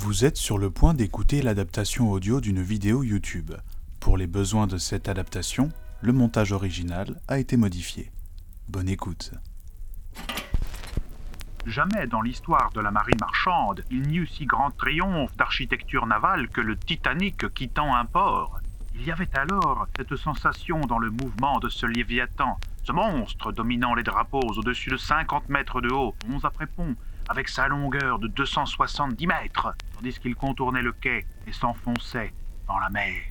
Vous êtes sur le point d'écouter l'adaptation audio d'une vidéo YouTube. Pour les besoins de cette adaptation, le montage original a été modifié. Bonne écoute. Jamais dans l'histoire de la marine marchande, il n'y eut si grand triomphe d'architecture navale que le Titanic quittant un port. Il y avait alors cette sensation dans le mouvement de ce Léviathan, ce monstre dominant les drapeaux au-dessus de 50 mètres de haut, 11 après pont, avec sa longueur de 270 mètres, tandis qu'il contournait le quai et s'enfonçait dans la mer.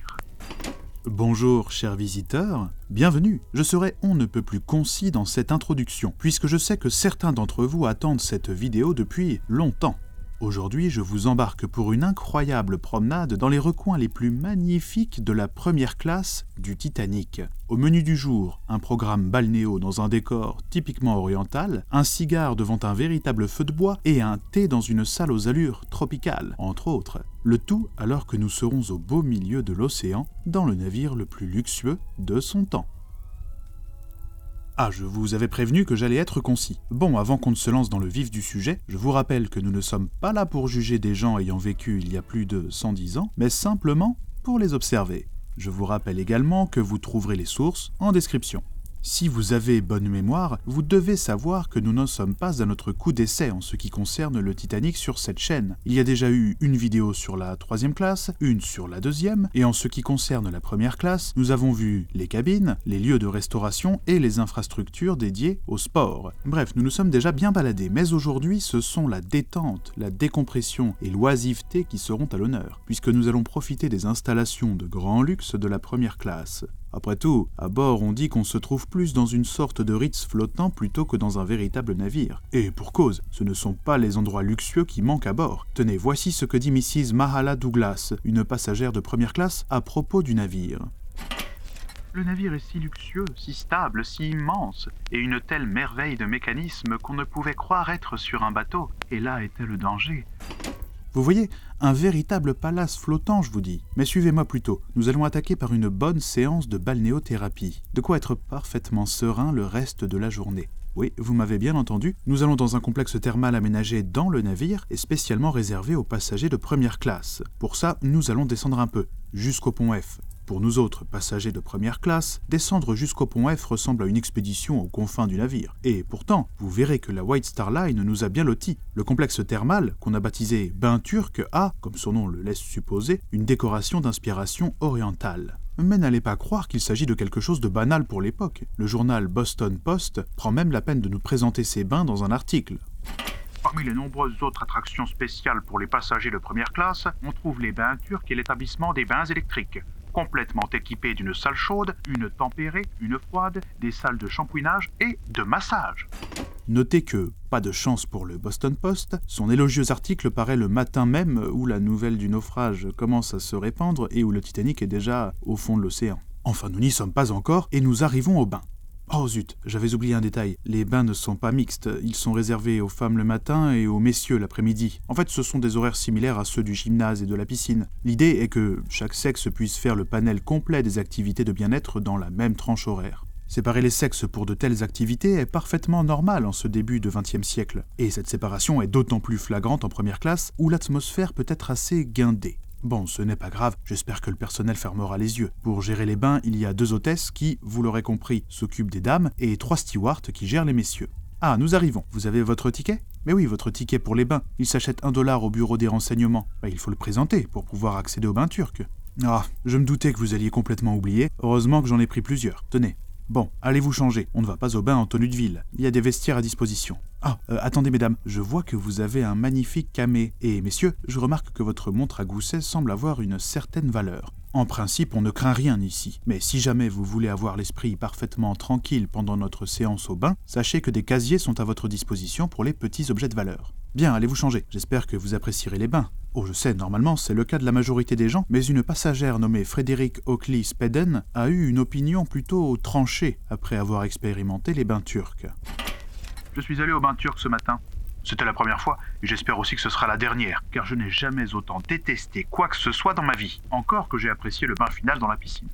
Bonjour chers visiteurs, bienvenue. Je serai on ne peut plus concis dans cette introduction, puisque je sais que certains d'entre vous attendent cette vidéo depuis longtemps. Aujourd'hui, je vous embarque pour une incroyable promenade dans les recoins les plus magnifiques de la première classe du Titanic. Au menu du jour, un programme balnéo dans un décor typiquement oriental, un cigare devant un véritable feu de bois et un thé dans une salle aux allures tropicales, entre autres. Le tout alors que nous serons au beau milieu de l'océan, dans le navire le plus luxueux de son temps. Ah, je vous avais prévenu que j'allais être concis. Bon, avant qu'on ne se lance dans le vif du sujet, je vous rappelle que nous ne sommes pas là pour juger des gens ayant vécu il y a plus de 110 ans, mais simplement pour les observer. Je vous rappelle également que vous trouverez les sources en description. Si vous avez bonne mémoire, vous devez savoir que nous ne sommes pas à notre coup d'essai en ce qui concerne le Titanic sur cette chaîne. Il y a déjà eu une vidéo sur la troisième classe, une sur la deuxième, et en ce qui concerne la première classe, nous avons vu les cabines, les lieux de restauration et les infrastructures dédiées au sport. Bref, nous nous sommes déjà bien baladés, mais aujourd'hui ce sont la détente, la décompression et l'oisiveté qui seront à l'honneur, puisque nous allons profiter des installations de grand luxe de la première classe. Après tout, à bord on dit qu'on se trouve plus dans une sorte de Ritz flottant plutôt que dans un véritable navire. Et pour cause, ce ne sont pas les endroits luxueux qui manquent à bord. Tenez, voici ce que dit Mrs. Mahala Douglas, une passagère de première classe, à propos du navire. Le navire est si luxueux, si stable, si immense, et une telle merveille de mécanisme qu'on ne pouvait croire être sur un bateau. Et là était le danger. Vous voyez, un véritable palace flottant, je vous dis. Mais suivez-moi plutôt, nous allons attaquer par une bonne séance de balnéothérapie. De quoi être parfaitement serein le reste de la journée. Oui, vous m'avez bien entendu, nous allons dans un complexe thermal aménagé dans le navire et spécialement réservé aux passagers de première classe. Pour ça, nous allons descendre un peu, jusqu'au pont F. Pour nous autres, passagers de première classe, descendre jusqu'au pont F ressemble à une expédition aux confins du navire. Et pourtant, vous verrez que la White Star Line nous a bien lotis. Le complexe thermal, qu'on a baptisé Bain Turc, a, comme son nom le laisse supposer, une décoration d'inspiration orientale. Mais n'allez pas croire qu'il s'agit de quelque chose de banal pour l'époque. Le journal Boston Post prend même la peine de nous présenter ces bains dans un article. Parmi les nombreuses autres attractions spéciales pour les passagers de première classe, on trouve les bains turcs et l'établissement des bains électriques complètement équipé d'une salle chaude, une tempérée, une froide, des salles de shampouinage et de massage. Notez que, pas de chance pour le Boston Post, son élogieux article paraît le matin même où la nouvelle du naufrage commence à se répandre et où le Titanic est déjà au fond de l'océan. Enfin, nous n'y sommes pas encore et nous arrivons au bain. Oh zut, j'avais oublié un détail. Les bains ne sont pas mixtes, ils sont réservés aux femmes le matin et aux messieurs l'après-midi. En fait, ce sont des horaires similaires à ceux du gymnase et de la piscine. L'idée est que chaque sexe puisse faire le panel complet des activités de bien-être dans la même tranche horaire. Séparer les sexes pour de telles activités est parfaitement normal en ce début de XXe siècle, et cette séparation est d'autant plus flagrante en première classe où l'atmosphère peut être assez guindée. Bon, ce n'est pas grave, j'espère que le personnel fermera les yeux. Pour gérer les bains, il y a deux hôtesses qui, vous l'aurez compris, s'occupent des dames et trois stewards qui gèrent les messieurs. Ah, nous arrivons. Vous avez votre ticket? Mais oui, votre ticket pour les bains. Il s'achète un dollar au bureau des renseignements. Bah, il faut le présenter pour pouvoir accéder aux bains turcs. Ah, je me doutais que vous alliez complètement oublier. Heureusement que j'en ai pris plusieurs. Tenez. Bon, allez vous changer, on ne va pas au bain en tenue de ville, il y a des vestiaires à disposition. Ah, euh, attendez mesdames, je vois que vous avez un magnifique camé, et messieurs, je remarque que votre montre à gousset semble avoir une certaine valeur. En principe, on ne craint rien ici, mais si jamais vous voulez avoir l'esprit parfaitement tranquille pendant notre séance au bain, sachez que des casiers sont à votre disposition pour les petits objets de valeur. Bien, allez vous changer, j'espère que vous apprécierez les bains. Oh, je sais, normalement, c'est le cas de la majorité des gens, mais une passagère nommée Frédéric Oakley Speden a eu une opinion plutôt tranchée après avoir expérimenté les bains turcs. Je suis allé au bain turc ce matin. C'était la première fois, et j'espère aussi que ce sera la dernière, car je n'ai jamais autant détesté quoi que ce soit dans ma vie. Encore que j'ai apprécié le bain final dans la piscine.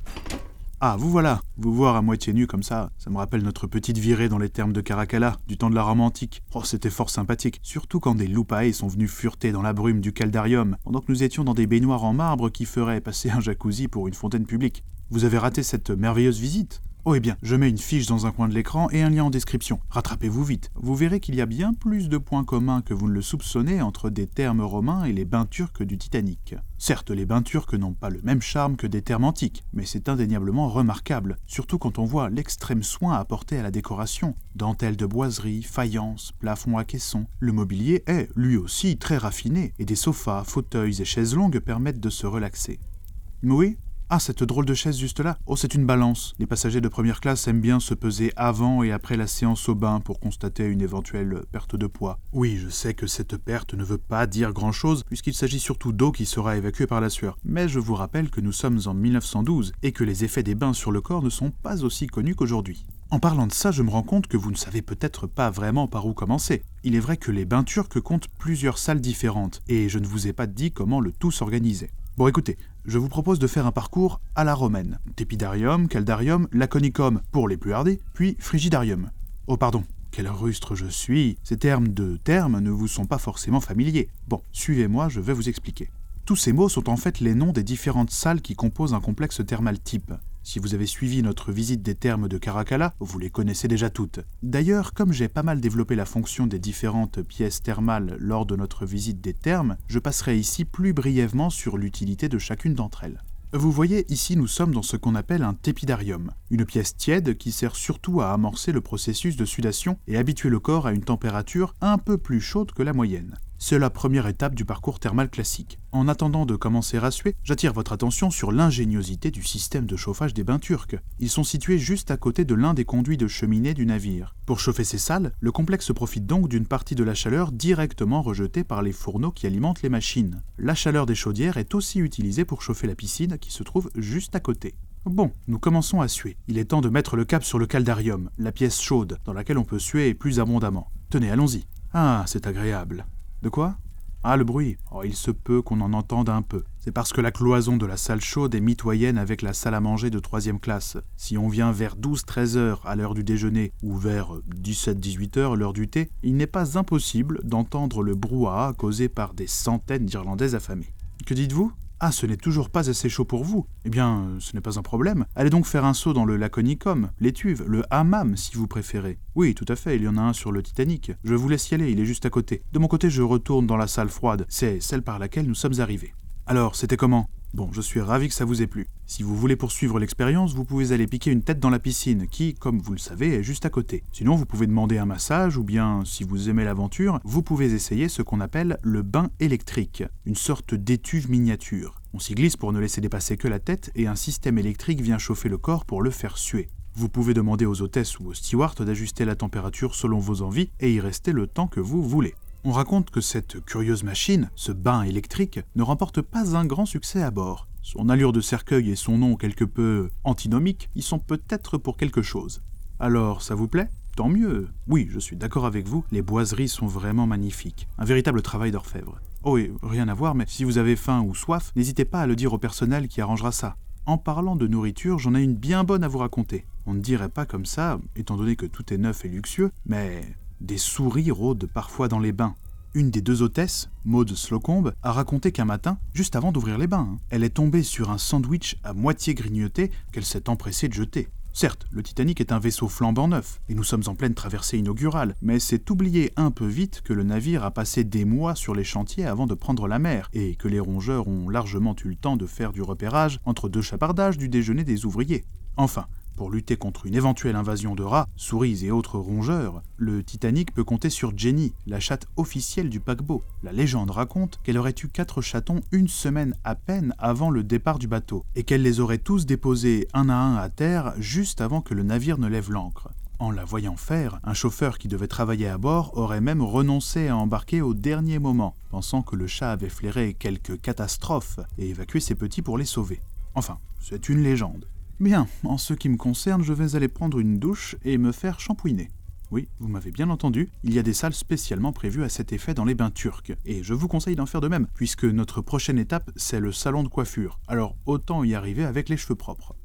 Ah, vous voilà Vous voir à moitié nu comme ça, ça me rappelle notre petite virée dans les termes de Caracalla, du temps de la Rome antique. Oh, c'était fort sympathique, surtout quand des loupae sont venus fureter dans la brume du caldarium, pendant que nous étions dans des baignoires en marbre qui feraient passer un jacuzzi pour une fontaine publique. Vous avez raté cette merveilleuse visite Oh eh bien, je mets une fiche dans un coin de l'écran et un lien en description. Rattrapez-vous vite. Vous verrez qu'il y a bien plus de points communs que vous ne le soupçonnez entre des termes romains et les bains turcs du Titanic. Certes, les bains turcs n'ont pas le même charme que des termes antiques, mais c'est indéniablement remarquable, surtout quand on voit l'extrême soin apporté à la décoration. Dentelles de boiserie, faïence, plafond à caisson. Le mobilier est, lui aussi, très raffiné, et des sofas, fauteuils et chaises longues permettent de se relaxer. Oui, ah, cette drôle de chaise juste là Oh, c'est une balance. Les passagers de première classe aiment bien se peser avant et après la séance au bain pour constater une éventuelle perte de poids. Oui, je sais que cette perte ne veut pas dire grand-chose, puisqu'il s'agit surtout d'eau qui sera évacuée par la sueur. Mais je vous rappelle que nous sommes en 1912 et que les effets des bains sur le corps ne sont pas aussi connus qu'aujourd'hui. En parlant de ça, je me rends compte que vous ne savez peut-être pas vraiment par où commencer. Il est vrai que les bains turcs comptent plusieurs salles différentes, et je ne vous ai pas dit comment le tout s'organisait. Bon écoutez, je vous propose de faire un parcours à la romaine. Tépidarium, caldarium, laconicum pour les plus hardis, puis frigidarium. Oh pardon, quel rustre je suis Ces termes de termes ne vous sont pas forcément familiers. Bon, suivez-moi, je vais vous expliquer. Tous ces mots sont en fait les noms des différentes salles qui composent un complexe thermal type. Si vous avez suivi notre visite des thermes de Caracalla, vous les connaissez déjà toutes. D'ailleurs, comme j'ai pas mal développé la fonction des différentes pièces thermales lors de notre visite des thermes, je passerai ici plus brièvement sur l'utilité de chacune d'entre elles. Vous voyez, ici nous sommes dans ce qu'on appelle un tépidarium, une pièce tiède qui sert surtout à amorcer le processus de sudation et habituer le corps à une température un peu plus chaude que la moyenne. C'est la première étape du parcours thermal classique. En attendant de commencer à suer, j'attire votre attention sur l'ingéniosité du système de chauffage des bains turcs. Ils sont situés juste à côté de l'un des conduits de cheminée du navire. Pour chauffer ces salles, le complexe profite donc d'une partie de la chaleur directement rejetée par les fourneaux qui alimentent les machines. La chaleur des chaudières est aussi utilisée pour chauffer la piscine qui se trouve juste à côté. Bon, nous commençons à suer. Il est temps de mettre le cap sur le caldarium, la pièce chaude dans laquelle on peut suer plus abondamment. Tenez, allons-y. Ah, c'est agréable. De quoi? Ah, le bruit. Oh, il se peut qu'on en entende un peu. C'est parce que la cloison de la salle chaude est mitoyenne avec la salle à manger de troisième classe. Si on vient vers 12-13 heures à l'heure du déjeuner ou vers 17-18 heures l'heure du thé, il n'est pas impossible d'entendre le brouhaha causé par des centaines d'Irlandaises affamées. Que dites-vous? Ah, ce n'est toujours pas assez chaud pour vous Eh bien, ce n'est pas un problème. Allez donc faire un saut dans le laconicum, l'étuve, le hammam si vous préférez. Oui, tout à fait, il y en a un sur le Titanic. Je vous laisse y aller, il est juste à côté. De mon côté, je retourne dans la salle froide. C'est celle par laquelle nous sommes arrivés. Alors, c'était comment? Bon, je suis ravi que ça vous ait plu. Si vous voulez poursuivre l'expérience, vous pouvez aller piquer une tête dans la piscine, qui, comme vous le savez, est juste à côté. Sinon, vous pouvez demander un massage, ou bien, si vous aimez l'aventure, vous pouvez essayer ce qu'on appelle le bain électrique, une sorte d'étuve miniature. On s'y glisse pour ne laisser dépasser que la tête, et un système électrique vient chauffer le corps pour le faire suer. Vous pouvez demander aux hôtesses ou aux stewards d'ajuster la température selon vos envies et y rester le temps que vous voulez. On raconte que cette curieuse machine, ce bain électrique, ne remporte pas un grand succès à bord. Son allure de cercueil et son nom quelque peu antinomique y sont peut-être pour quelque chose. Alors, ça vous plaît? Tant mieux. Oui, je suis d'accord avec vous, les boiseries sont vraiment magnifiques. Un véritable travail d'orfèvre. Oh et rien à voir, mais si vous avez faim ou soif, n'hésitez pas à le dire au personnel qui arrangera ça. En parlant de nourriture, j'en ai une bien bonne à vous raconter. On ne dirait pas comme ça, étant donné que tout est neuf et luxueux, mais des souris rôdent parfois dans les bains. Une des deux hôtesses, Maude Slocombe, a raconté qu'un matin, juste avant d'ouvrir les bains, hein, elle est tombée sur un sandwich à moitié grignoté qu'elle s'est empressée de jeter. Certes, le Titanic est un vaisseau flambant neuf, et nous sommes en pleine traversée inaugurale, mais c'est oublier un peu vite que le navire a passé des mois sur les chantiers avant de prendre la mer, et que les rongeurs ont largement eu le temps de faire du repérage entre deux chapardages du déjeuner des ouvriers. Enfin, pour lutter contre une éventuelle invasion de rats, souris et autres rongeurs, le Titanic peut compter sur Jenny, la chatte officielle du paquebot. La légende raconte qu'elle aurait eu quatre chatons une semaine à peine avant le départ du bateau, et qu'elle les aurait tous déposés un à un à terre juste avant que le navire ne lève l'ancre. En la voyant faire, un chauffeur qui devait travailler à bord aurait même renoncé à embarquer au dernier moment, pensant que le chat avait flairé quelque catastrophe et évacué ses petits pour les sauver. Enfin, c'est une légende. Bien, en ce qui me concerne, je vais aller prendre une douche et me faire shampouiner. Oui, vous m'avez bien entendu, il y a des salles spécialement prévues à cet effet dans les bains turcs, et je vous conseille d'en faire de même, puisque notre prochaine étape, c'est le salon de coiffure, alors autant y arriver avec les cheveux propres.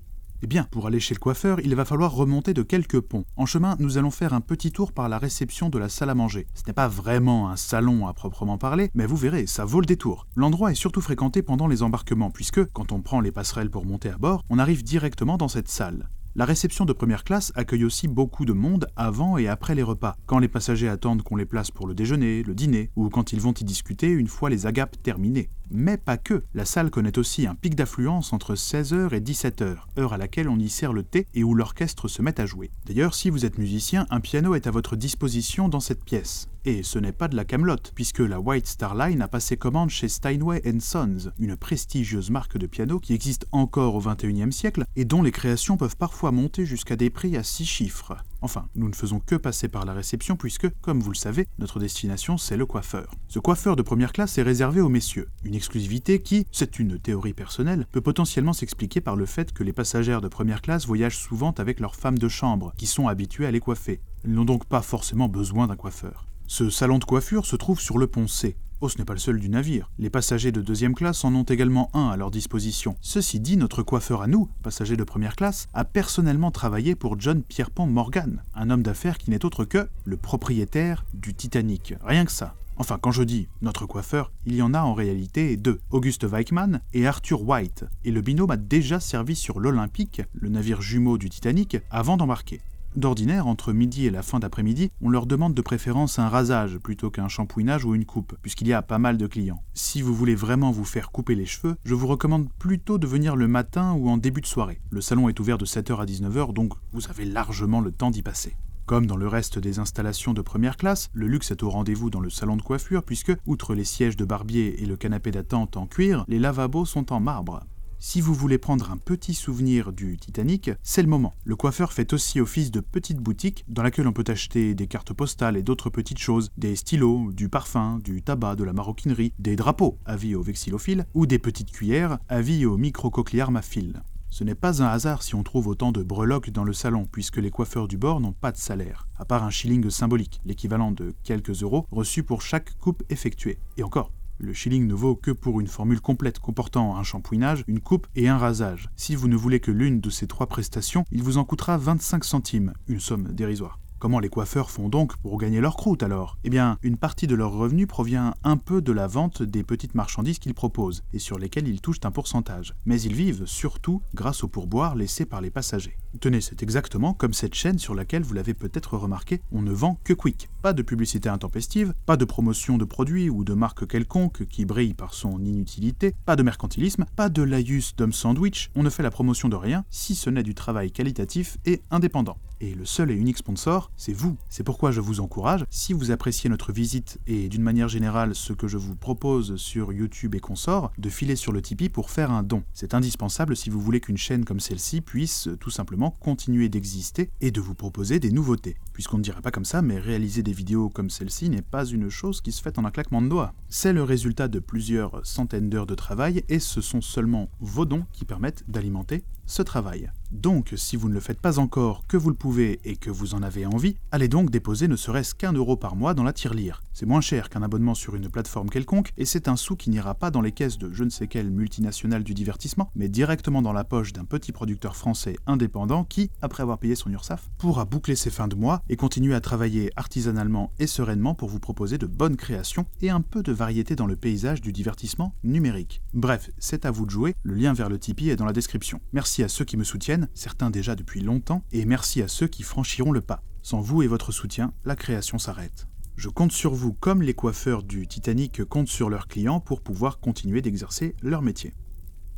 Eh bien, pour aller chez le coiffeur, il va falloir remonter de quelques ponts. En chemin, nous allons faire un petit tour par la réception de la salle à manger. Ce n'est pas vraiment un salon à proprement parler, mais vous verrez, ça vaut le détour. L'endroit est surtout fréquenté pendant les embarquements, puisque, quand on prend les passerelles pour monter à bord, on arrive directement dans cette salle. La réception de première classe accueille aussi beaucoup de monde avant et après les repas, quand les passagers attendent qu'on les place pour le déjeuner, le dîner, ou quand ils vont y discuter une fois les agapes terminées. Mais pas que, la salle connaît aussi un pic d'affluence entre 16h et 17h, heure à laquelle on y sert le thé et où l'orchestre se met à jouer. D'ailleurs, si vous êtes musicien, un piano est à votre disposition dans cette pièce. Et ce n'est pas de la camelote, puisque la White Star Line a passé commande chez Steinway Sons, une prestigieuse marque de piano qui existe encore au XXIe siècle et dont les créations peuvent parfois monter jusqu'à des prix à 6 chiffres. Enfin, nous ne faisons que passer par la réception puisque, comme vous le savez, notre destination c'est le coiffeur. Ce coiffeur de première classe est réservé aux messieurs, une exclusivité qui, c'est une théorie personnelle, peut potentiellement s'expliquer par le fait que les passagères de première classe voyagent souvent avec leurs femmes de chambre, qui sont habituées à les coiffer. Elles n'ont donc pas forcément besoin d'un coiffeur. Ce salon de coiffure se trouve sur le pont C, Oh, ce n'est pas le seul du navire. Les passagers de deuxième classe en ont également un à leur disposition. Ceci dit, notre coiffeur à nous, passagers de première classe, a personnellement travaillé pour John Pierpont Morgan, un homme d'affaires qui n'est autre que le propriétaire du Titanic. Rien que ça. Enfin, quand je dis notre coiffeur, il y en a en réalité deux, Auguste Weichmann et Arthur White, et le binôme a déjà servi sur l'Olympique, le navire jumeau du Titanic, avant d'embarquer. D'ordinaire, entre midi et la fin d'après-midi, on leur demande de préférence un rasage plutôt qu'un shampouinage ou une coupe, puisqu'il y a pas mal de clients. Si vous voulez vraiment vous faire couper les cheveux, je vous recommande plutôt de venir le matin ou en début de soirée. Le salon est ouvert de 7h à 19h, donc vous avez largement le temps d'y passer. Comme dans le reste des installations de première classe, le luxe est au rendez-vous dans le salon de coiffure puisque, outre les sièges de barbier et le canapé d'attente en cuir, les lavabos sont en marbre. Si vous voulez prendre un petit souvenir du Titanic, c'est le moment. Le coiffeur fait aussi office de petite boutique dans laquelle on peut acheter des cartes postales et d'autres petites choses, des stylos, du parfum, du tabac, de la maroquinerie, des drapeaux, avis aux vexillophiles, ou des petites cuillères, avis aux microcochléarmes à fil. Ce n'est pas un hasard si on trouve autant de breloques dans le salon, puisque les coiffeurs du bord n'ont pas de salaire, à part un shilling symbolique, l'équivalent de quelques euros reçus pour chaque coupe effectuée. Et encore, le shilling ne vaut que pour une formule complète comportant un shampouinage, une coupe et un rasage. Si vous ne voulez que l'une de ces trois prestations, il vous en coûtera 25 centimes, une somme dérisoire. Comment les coiffeurs font donc pour gagner leur croûte alors? Eh bien, une partie de leur revenu provient un peu de la vente des petites marchandises qu'ils proposent, et sur lesquelles ils touchent un pourcentage. Mais ils vivent surtout grâce aux pourboires laissés par les passagers. Tenez, c'est exactement comme cette chaîne sur laquelle vous l'avez peut-être remarqué, on ne vend que Quick. Pas de publicité intempestive, pas de promotion de produits ou de marque quelconque qui brille par son inutilité, pas de mercantilisme, pas de laïus d'homme sandwich, on ne fait la promotion de rien si ce n'est du travail qualitatif et indépendant. Et le seul et unique sponsor, c'est vous. C'est pourquoi je vous encourage, si vous appréciez notre visite et d'une manière générale ce que je vous propose sur YouTube et consorts, de filer sur le Tipeee pour faire un don. C'est indispensable si vous voulez qu'une chaîne comme celle-ci puisse tout continuer d'exister et de vous proposer des nouveautés. Puisqu'on ne dirait pas comme ça, mais réaliser des vidéos comme celle-ci n'est pas une chose qui se fait en un claquement de doigts. C'est le résultat de plusieurs centaines d'heures de travail et ce sont seulement vos dons qui permettent d'alimenter ce travail. Donc, si vous ne le faites pas encore, que vous le pouvez et que vous en avez envie, allez donc déposer ne serait-ce qu'un euro par mois dans la tirelire. C'est moins cher qu'un abonnement sur une plateforme quelconque, et c'est un sou qui n'ira pas dans les caisses de je ne sais quelle multinationale du divertissement, mais directement dans la poche d'un petit producteur français indépendant qui, après avoir payé son URSAF, pourra boucler ses fins de mois et continuer à travailler artisanalement et sereinement pour vous proposer de bonnes créations et un peu de variété dans le paysage du divertissement numérique. Bref, c'est à vous de jouer, le lien vers le Tipeee est dans la description. Merci à ceux qui me soutiennent, certains déjà depuis longtemps, et merci à ceux qui franchiront le pas. Sans vous et votre soutien, la création s'arrête. Je compte sur vous comme les coiffeurs du Titanic comptent sur leurs clients pour pouvoir continuer d'exercer leur métier.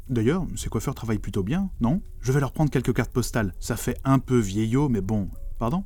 D'ailleurs, ces coiffeurs travaillent plutôt bien, non? Je vais leur prendre quelques cartes postales. Ça fait un peu vieillot, mais bon. Pardon?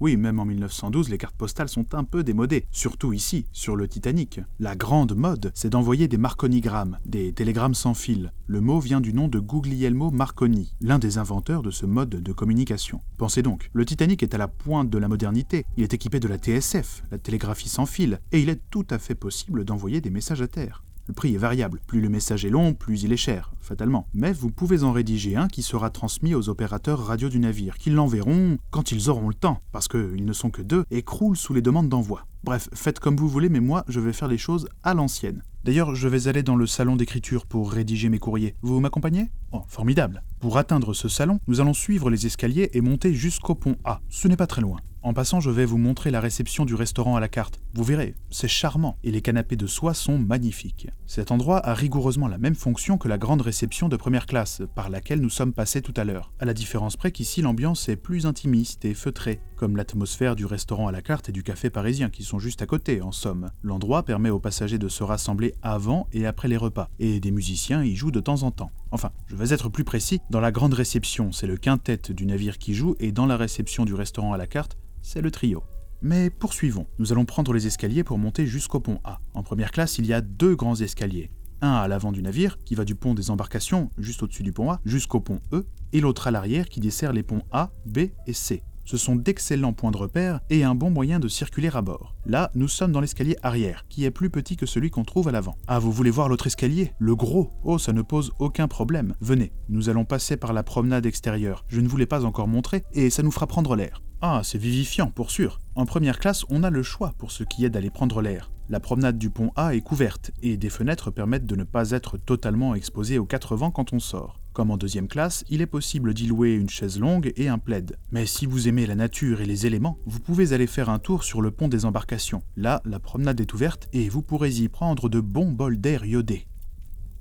Oui, même en 1912, les cartes postales sont un peu démodées, surtout ici, sur le Titanic. La grande mode, c'est d'envoyer des marconigrammes, des télégrammes sans fil. Le mot vient du nom de Guglielmo Marconi, l'un des inventeurs de ce mode de communication. Pensez donc, le Titanic est à la pointe de la modernité, il est équipé de la TSF, la télégraphie sans fil, et il est tout à fait possible d'envoyer des messages à terre. Le prix est variable. Plus le message est long, plus il est cher, fatalement. Mais vous pouvez en rédiger un qui sera transmis aux opérateurs radio du navire, qui l'enverront quand ils auront le temps, parce qu'ils ne sont que deux et croulent sous les demandes d'envoi. Bref, faites comme vous voulez, mais moi, je vais faire les choses à l'ancienne. D'ailleurs, je vais aller dans le salon d'écriture pour rédiger mes courriers. Vous m'accompagnez? Oh, formidable. Pour atteindre ce salon, nous allons suivre les escaliers et monter jusqu'au pont A. Ce n'est pas très loin. En passant, je vais vous montrer la réception du restaurant à la carte. Vous verrez, c'est charmant et les canapés de soie sont magnifiques. Cet endroit a rigoureusement la même fonction que la grande réception de première classe par laquelle nous sommes passés tout à l'heure. À la différence près qu'ici l'ambiance est plus intimiste et feutrée, comme l'atmosphère du restaurant à la carte et du café parisien qui juste à côté en somme. L'endroit permet aux passagers de se rassembler avant et après les repas, et des musiciens y jouent de temps en temps. Enfin, je vais être plus précis, dans la grande réception, c'est le quintet du navire qui joue, et dans la réception du restaurant à la carte, c'est le trio. Mais poursuivons. Nous allons prendre les escaliers pour monter jusqu'au pont A. En première classe, il y a deux grands escaliers. Un à l'avant du navire, qui va du pont des embarcations, juste au-dessus du pont A, jusqu'au pont E, et l'autre à l'arrière, qui dessert les ponts A, B et C. Ce sont d'excellents points de repère et un bon moyen de circuler à bord. Là, nous sommes dans l'escalier arrière, qui est plus petit que celui qu'on trouve à l'avant. Ah, vous voulez voir l'autre escalier? Le gros Oh, ça ne pose aucun problème. Venez, nous allons passer par la promenade extérieure. Je ne vous l'ai pas encore montré, et ça nous fera prendre l'air. Ah, c'est vivifiant, pour sûr. En première classe, on a le choix pour ce qui est d'aller prendre l'air. La promenade du pont A est couverte, et des fenêtres permettent de ne pas être totalement exposé aux quatre vents quand on sort. Comme en deuxième classe, il est possible d'y louer une chaise longue et un plaid. Mais si vous aimez la nature et les éléments, vous pouvez aller faire un tour sur le pont des embarcations. Là, la promenade est ouverte et vous pourrez y prendre de bons bols d'air iodé.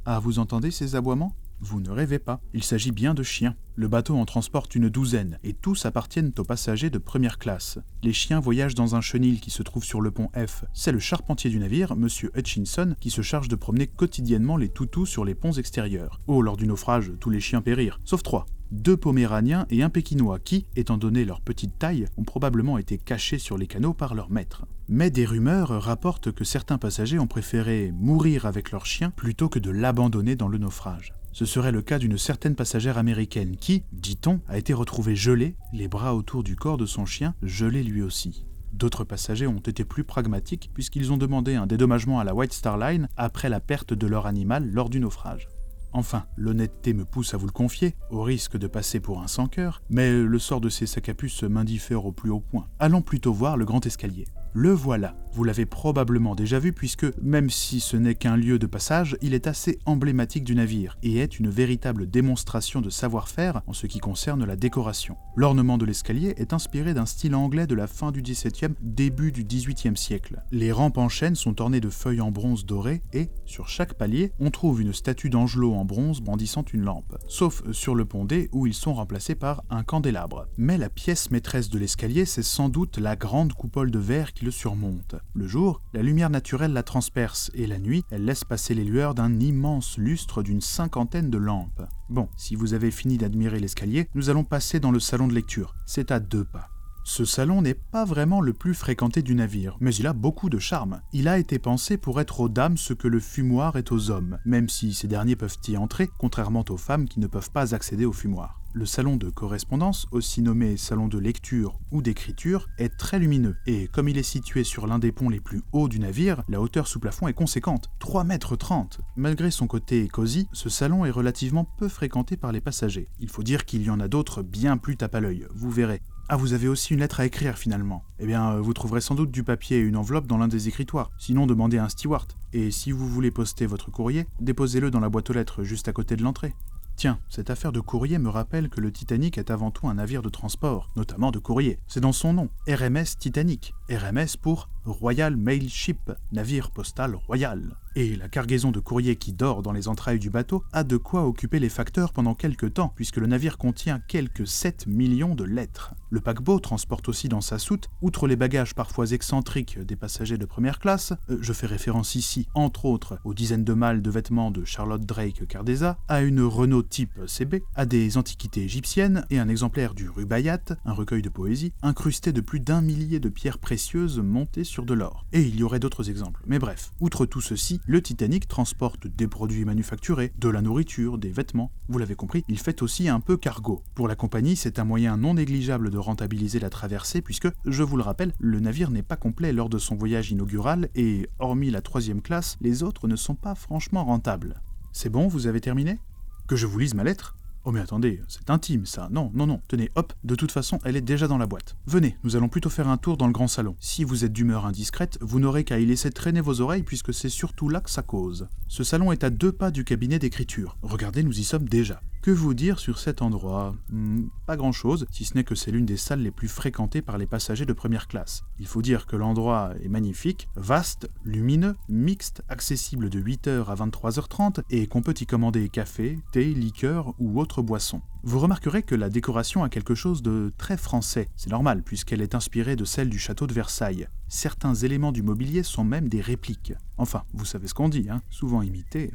Ah, vous entendez ces aboiements? Vous ne rêvez pas, il s'agit bien de chiens. Le bateau en transporte une douzaine, et tous appartiennent aux passagers de première classe. Les chiens voyagent dans un chenil qui se trouve sur le pont F. C'est le charpentier du navire, M. Hutchinson, qui se charge de promener quotidiennement les toutous sur les ponts extérieurs. Oh, lors du naufrage, tous les chiens périrent, sauf trois deux Poméraniens et un Pékinois qui, étant donné leur petite taille, ont probablement été cachés sur les canaux par leur maître. Mais des rumeurs rapportent que certains passagers ont préféré mourir avec leur chien plutôt que de l'abandonner dans le naufrage. Ce serait le cas d'une certaine passagère américaine qui, dit-on, a été retrouvée gelée, les bras autour du corps de son chien, gelé lui aussi. D'autres passagers ont été plus pragmatiques puisqu'ils ont demandé un dédommagement à la White Star Line après la perte de leur animal lors du naufrage. Enfin, l'honnêteté me pousse à vous le confier, au risque de passer pour un sans-cœur, mais le sort de ces sacs à m'indiffère au plus haut point. Allons plutôt voir le grand escalier. Le voilà. Vous l'avez probablement déjà vu puisque, même si ce n'est qu'un lieu de passage, il est assez emblématique du navire et est une véritable démonstration de savoir-faire en ce qui concerne la décoration. L'ornement de l'escalier est inspiré d'un style anglais de la fin du XVIIe, début du XVIIIe siècle. Les rampes en chêne sont ornées de feuilles en bronze doré et, sur chaque palier, on trouve une statue d'Angelot en bronze brandissant une lampe, sauf sur le pont D où ils sont remplacés par un candélabre. Mais la pièce maîtresse de l'escalier, c'est sans doute la grande coupole de verre qui surmonte. Le jour, la lumière naturelle la transperce, et la nuit, elle laisse passer les lueurs d'un immense lustre d'une cinquantaine de lampes. Bon, si vous avez fini d'admirer l'escalier, nous allons passer dans le salon de lecture. C'est à deux pas. Ce salon n'est pas vraiment le plus fréquenté du navire, mais il a beaucoup de charme. Il a été pensé pour être aux dames ce que le fumoir est aux hommes, même si ces derniers peuvent y entrer, contrairement aux femmes qui ne peuvent pas accéder au fumoir. Le salon de correspondance, aussi nommé salon de lecture ou d'écriture, est très lumineux, et comme il est situé sur l'un des ponts les plus hauts du navire, la hauteur sous plafond est conséquente, 3 mètres 30. Malgré son côté cosy, ce salon est relativement peu fréquenté par les passagers. Il faut dire qu'il y en a d'autres bien plus tape à l'œil, vous verrez. Ah, vous avez aussi une lettre à écrire finalement. Eh bien, euh, vous trouverez sans doute du papier et une enveloppe dans l'un des écritoires. Sinon, demandez à un steward. Et si vous voulez poster votre courrier, déposez-le dans la boîte aux lettres juste à côté de l'entrée. Tiens, cette affaire de courrier me rappelle que le Titanic est avant tout un navire de transport, notamment de courrier. C'est dans son nom, RMS Titanic. RMS pour Royal Mail Ship, navire postal royal. Et la cargaison de courrier qui dort dans les entrailles du bateau a de quoi occuper les facteurs pendant quelques temps, puisque le navire contient quelques 7 millions de lettres. Le paquebot transporte aussi dans sa soute, outre les bagages parfois excentriques des passagers de première classe, euh, je fais référence ici, entre autres, aux dizaines de malles de vêtements de Charlotte Drake Cardeza, à une Renault type CB, à des antiquités égyptiennes et un exemplaire du Rubaiyat, un recueil de poésie, incrusté de plus d'un millier de pierres précieuses montées sur de l'or. Et il y aurait d'autres exemples. Mais bref, outre tout ceci, le Titanic transporte des produits manufacturés, de la nourriture, des vêtements. Vous l'avez compris, il fait aussi un peu cargo. Pour la compagnie, c'est un moyen non négligeable de rentabiliser la traversée puisque, je vous le rappelle, le navire n'est pas complet lors de son voyage inaugural et, hormis la troisième classe, les autres ne sont pas franchement rentables. C'est bon, vous avez terminé? Que je vous lise ma lettre? Oh mais attendez, c'est intime ça. Non, non, non. Tenez, hop, de toute façon, elle est déjà dans la boîte. Venez, nous allons plutôt faire un tour dans le grand salon. Si vous êtes d'humeur indiscrète, vous n'aurez qu'à y laisser traîner vos oreilles puisque c'est surtout là que ça cause. Ce salon est à deux pas du cabinet d'écriture. Regardez, nous y sommes déjà. Que vous dire sur cet endroit? Hmm, Pas grand-chose, si ce n'est que c'est l'une des salles les plus fréquentées par les passagers de première classe. Il faut dire que l'endroit est magnifique, vaste, lumineux, mixte, accessible de 8h à 23h30 et qu'on peut y commander café, thé, liqueur ou autre boisson. Vous remarquerez que la décoration a quelque chose de très français. C'est normal puisqu'elle est inspirée de celle du château de Versailles. Certains éléments du mobilier sont même des répliques. Enfin, vous savez ce qu'on dit, hein, souvent imités.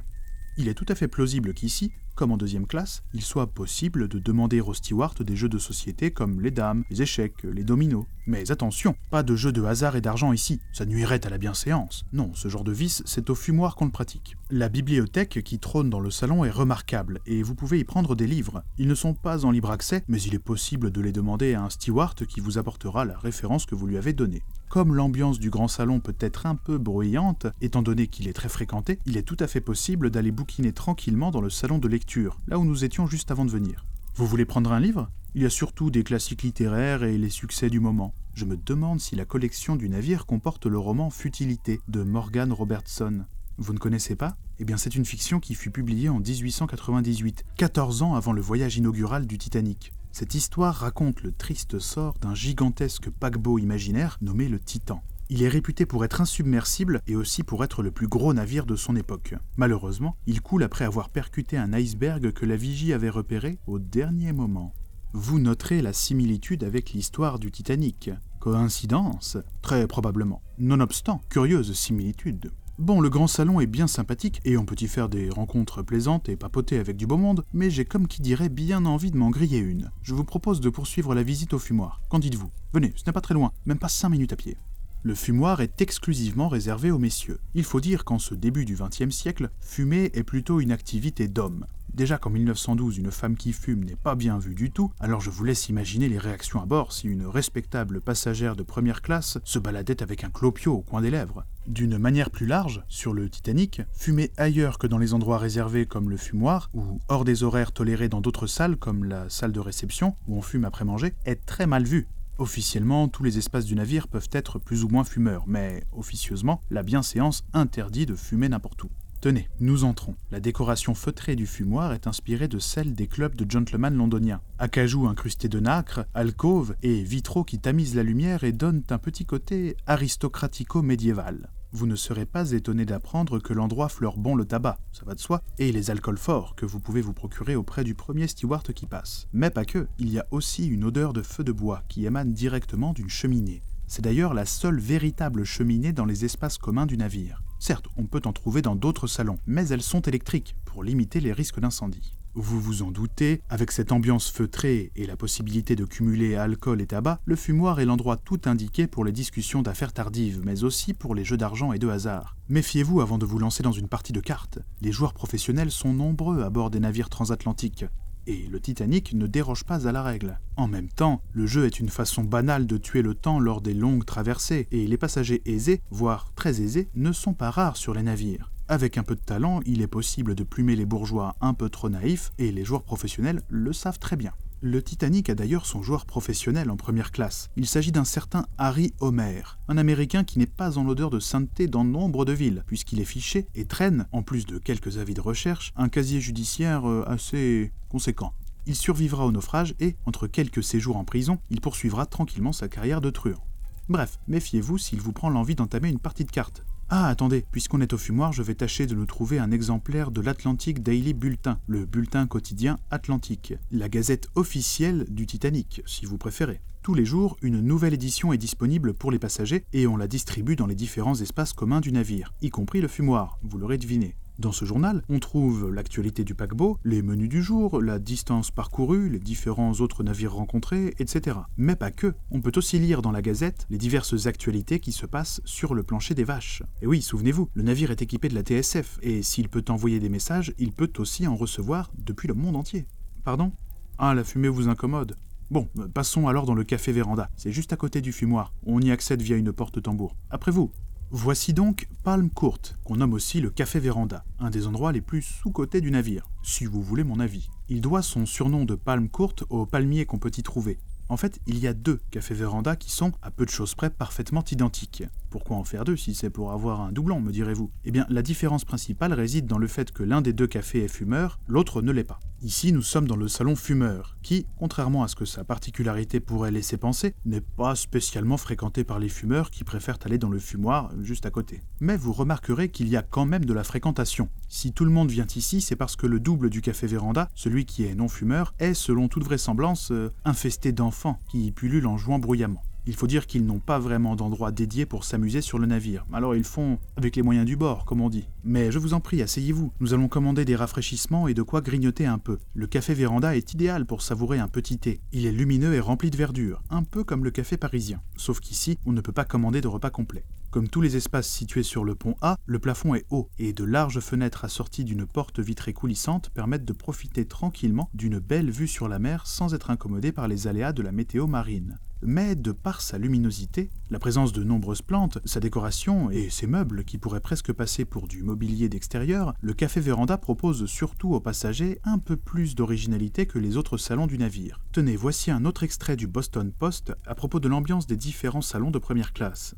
Il est tout à fait plausible qu'ici, en deuxième classe, il soit possible de demander aux stewards des jeux de société comme les dames, les échecs, les dominos. Mais attention, pas de jeux de hasard et d'argent ici, ça nuirait à la bienséance. Non, ce genre de vice, c'est au fumoir qu'on le pratique. La bibliothèque qui trône dans le salon est remarquable, et vous pouvez y prendre des livres. Ils ne sont pas en libre accès, mais il est possible de les demander à un steward qui vous apportera la référence que vous lui avez donnée. Comme l'ambiance du grand salon peut être un peu bruyante, étant donné qu'il est très fréquenté, il est tout à fait possible d'aller bouquiner tranquillement dans le salon de lecture, là où nous étions juste avant de venir. Vous voulez prendre un livre? Il y a surtout des classiques littéraires et les succès du moment. Je me demande si la collection du navire comporte le roman Futilité de Morgan Robertson. Vous ne connaissez pas? Eh bien c'est une fiction qui fut publiée en 1898, 14 ans avant le voyage inaugural du Titanic. Cette histoire raconte le triste sort d'un gigantesque paquebot imaginaire nommé le Titan. Il est réputé pour être insubmersible et aussi pour être le plus gros navire de son époque. Malheureusement, il coule après avoir percuté un iceberg que la vigie avait repéré au dernier moment. Vous noterez la similitude avec l'histoire du Titanic. Coïncidence? Très probablement. Nonobstant, curieuse similitude. Bon, le grand salon est bien sympathique et on peut y faire des rencontres plaisantes et papoter avec du beau monde, mais j'ai comme qui dirait bien envie de m'en griller une. Je vous propose de poursuivre la visite au fumoir. Qu'en dites-vous? Venez, ce n'est pas très loin, même pas 5 minutes à pied. Le fumoir est exclusivement réservé aux messieurs. Il faut dire qu'en ce début du XXe siècle, fumer est plutôt une activité d'homme. Déjà qu'en 1912, une femme qui fume n'est pas bien vue du tout, alors je vous laisse imaginer les réactions à bord si une respectable passagère de première classe se baladait avec un clopio au coin des lèvres. D'une manière plus large, sur le Titanic, fumer ailleurs que dans les endroits réservés comme le fumoir, ou hors des horaires tolérés dans d'autres salles comme la salle de réception, où on fume après manger, est très mal vu. Officiellement, tous les espaces du navire peuvent être plus ou moins fumeurs, mais officieusement, la bienséance interdit de fumer n'importe où. Tenez, nous entrons. La décoration feutrée du fumoir est inspirée de celle des clubs de gentlemen londoniens. Acajou incrusté de nacre, alcôve et vitraux qui tamisent la lumière et donnent un petit côté aristocratico-médiéval. Vous ne serez pas étonné d'apprendre que l'endroit fleure bon le tabac, ça va de soi, et les alcools forts que vous pouvez vous procurer auprès du premier steward qui passe. Mais pas que, il y a aussi une odeur de feu de bois qui émane directement d'une cheminée. C'est d'ailleurs la seule véritable cheminée dans les espaces communs du navire. Certes, on peut en trouver dans d'autres salons, mais elles sont électriques pour limiter les risques d'incendie. Vous vous en doutez, avec cette ambiance feutrée et la possibilité de cumuler alcool et tabac, le fumoir est l'endroit tout indiqué pour les discussions d'affaires tardives, mais aussi pour les jeux d'argent et de hasard. Méfiez-vous avant de vous lancer dans une partie de cartes. Les joueurs professionnels sont nombreux à bord des navires transatlantiques et le Titanic ne déroge pas à la règle. En même temps, le jeu est une façon banale de tuer le temps lors des longues traversées, et les passagers aisés, voire très aisés, ne sont pas rares sur les navires. Avec un peu de talent, il est possible de plumer les bourgeois un peu trop naïfs, et les joueurs professionnels le savent très bien. Le Titanic a d'ailleurs son joueur professionnel en première classe. Il s'agit d'un certain Harry Homer, un Américain qui n'est pas en l'odeur de sainteté dans nombre de villes, puisqu'il est fiché et traîne, en plus de quelques avis de recherche, un casier judiciaire euh, assez conséquent. Il survivra au naufrage et, entre quelques séjours en prison, il poursuivra tranquillement sa carrière de truand. Bref, méfiez-vous s'il vous prend l'envie d'entamer une partie de cartes. Ah, attendez, puisqu'on est au fumoir, je vais tâcher de nous trouver un exemplaire de l'Atlantic Daily Bulletin, le bulletin quotidien Atlantique, la gazette officielle du Titanic, si vous préférez. Tous les jours, une nouvelle édition est disponible pour les passagers et on la distribue dans les différents espaces communs du navire, y compris le fumoir, vous l'aurez deviné. Dans ce journal, on trouve l'actualité du paquebot, les menus du jour, la distance parcourue, les différents autres navires rencontrés, etc. Mais pas que. On peut aussi lire dans la gazette les diverses actualités qui se passent sur le plancher des vaches. Et oui, souvenez-vous, le navire est équipé de la TSF, et s'il peut envoyer des messages, il peut aussi en recevoir depuis le monde entier. Pardon? Ah, la fumée vous incommode Bon, passons alors dans le café véranda. C'est juste à côté du fumoir. On y accède via une porte tambour. Après vous. Voici donc Palm Court, qu'on nomme aussi le café véranda, un des endroits les plus sous-cotés du navire, si vous voulez mon avis. Il doit son surnom de Palm Court aux palmiers qu'on peut y trouver, en fait, il y a deux cafés véranda qui sont, à peu de choses près, parfaitement identiques. Pourquoi en faire deux si c'est pour avoir un doublon, me direz-vous? Eh bien, la différence principale réside dans le fait que l'un des deux cafés est fumeur, l'autre ne l'est pas. Ici, nous sommes dans le salon fumeur, qui, contrairement à ce que sa particularité pourrait laisser penser, n'est pas spécialement fréquenté par les fumeurs qui préfèrent aller dans le fumoir juste à côté. Mais vous remarquerez qu'il y a quand même de la fréquentation. Si tout le monde vient ici, c'est parce que le double du café véranda, celui qui est non fumeur, est, selon toute vraisemblance, euh, infesté d'enfants qui y pullulent en jouant bruyamment. Il faut dire qu'ils n'ont pas vraiment d'endroit dédié pour s'amuser sur le navire. Alors ils font avec les moyens du bord, comme on dit. Mais je vous en prie, asseyez-vous. Nous allons commander des rafraîchissements et de quoi grignoter un peu. Le café véranda est idéal pour savourer un petit thé. Il est lumineux et rempli de verdure, un peu comme le café parisien. Sauf qu'ici, on ne peut pas commander de repas complet. Comme tous les espaces situés sur le pont A, le plafond est haut et de larges fenêtres assorties d'une porte vitrée coulissante permettent de profiter tranquillement d'une belle vue sur la mer sans être incommodé par les aléas de la météo marine mais de par sa luminosité, la présence de nombreuses plantes, sa décoration et ses meubles qui pourraient presque passer pour du mobilier d'extérieur, le café véranda propose surtout aux passagers un peu plus d'originalité que les autres salons du navire. Tenez, voici un autre extrait du Boston Post à propos de l'ambiance des différents salons de première classe.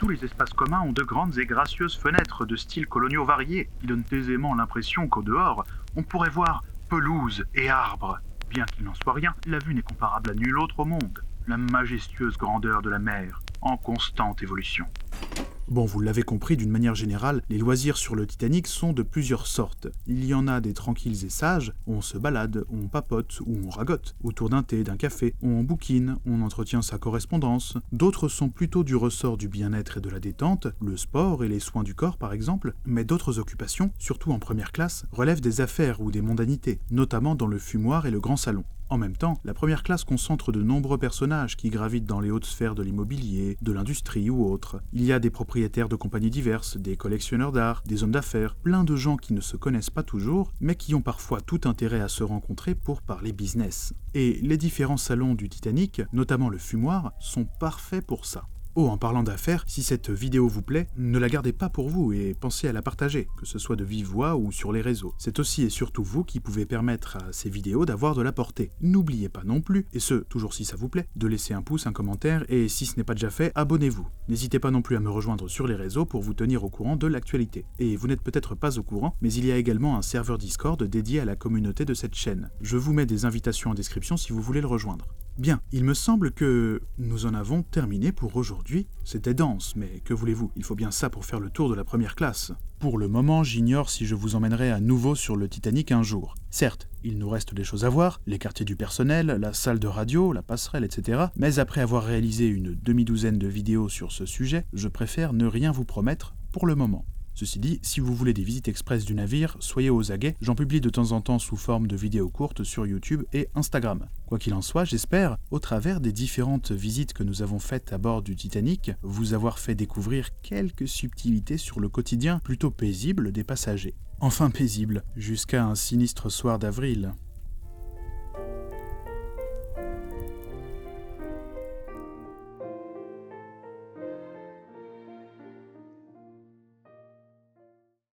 Tous les espaces communs ont de grandes et gracieuses fenêtres de styles coloniaux variés, qui donnent aisément l'impression qu'au dehors, on pourrait voir pelouse et arbres, Bien qu'il n'en soit rien, la vue n'est comparable à nulle autre au monde. La majestueuse grandeur de la mer, en constante évolution. Bon, vous l'avez compris, d'une manière générale, les loisirs sur le Titanic sont de plusieurs sortes. Il y en a des tranquilles et sages, on se balade, on papote ou on ragote, autour d'un thé, d'un café, on bouquine, on entretient sa correspondance. D'autres sont plutôt du ressort du bien-être et de la détente, le sport et les soins du corps par exemple, mais d'autres occupations, surtout en première classe, relèvent des affaires ou des mondanités, notamment dans le fumoir et le grand salon. En même temps, la première classe concentre de nombreux personnages qui gravitent dans les hautes sphères de l'immobilier, de l'industrie ou autres. Il y a des propriétaires de compagnies diverses, des collectionneurs d'art, des hommes d'affaires, plein de gens qui ne se connaissent pas toujours, mais qui ont parfois tout intérêt à se rencontrer pour parler business. Et les différents salons du Titanic, notamment le fumoir, sont parfaits pour ça. Oh, en parlant d'affaires, si cette vidéo vous plaît, ne la gardez pas pour vous et pensez à la partager, que ce soit de vive voix ou sur les réseaux. C'est aussi et surtout vous qui pouvez permettre à ces vidéos d'avoir de la portée. N'oubliez pas non plus, et ce, toujours si ça vous plaît, de laisser un pouce, un commentaire, et si ce n'est pas déjà fait, abonnez-vous. N'hésitez pas non plus à me rejoindre sur les réseaux pour vous tenir au courant de l'actualité. Et vous n'êtes peut-être pas au courant, mais il y a également un serveur Discord dédié à la communauté de cette chaîne. Je vous mets des invitations en description si vous voulez le rejoindre. Bien, il me semble que nous en avons terminé pour aujourd'hui. C'était dense, mais que voulez-vous? Il faut bien ça pour faire le tour de la première classe. Pour le moment, j'ignore si je vous emmènerai à nouveau sur le Titanic un jour. Certes, il nous reste des choses à voir, les quartiers du personnel, la salle de radio, la passerelle, etc. Mais après avoir réalisé une demi-douzaine de vidéos sur ce sujet, je préfère ne rien vous promettre pour le moment. Ceci dit, si vous voulez des visites express du navire, soyez aux aguets, j'en publie de temps en temps sous forme de vidéos courtes sur YouTube et Instagram. Quoi qu'il en soit, j'espère, au travers des différentes visites que nous avons faites à bord du Titanic, vous avoir fait découvrir quelques subtilités sur le quotidien plutôt paisible des passagers. Enfin paisible, jusqu'à un sinistre soir d'avril.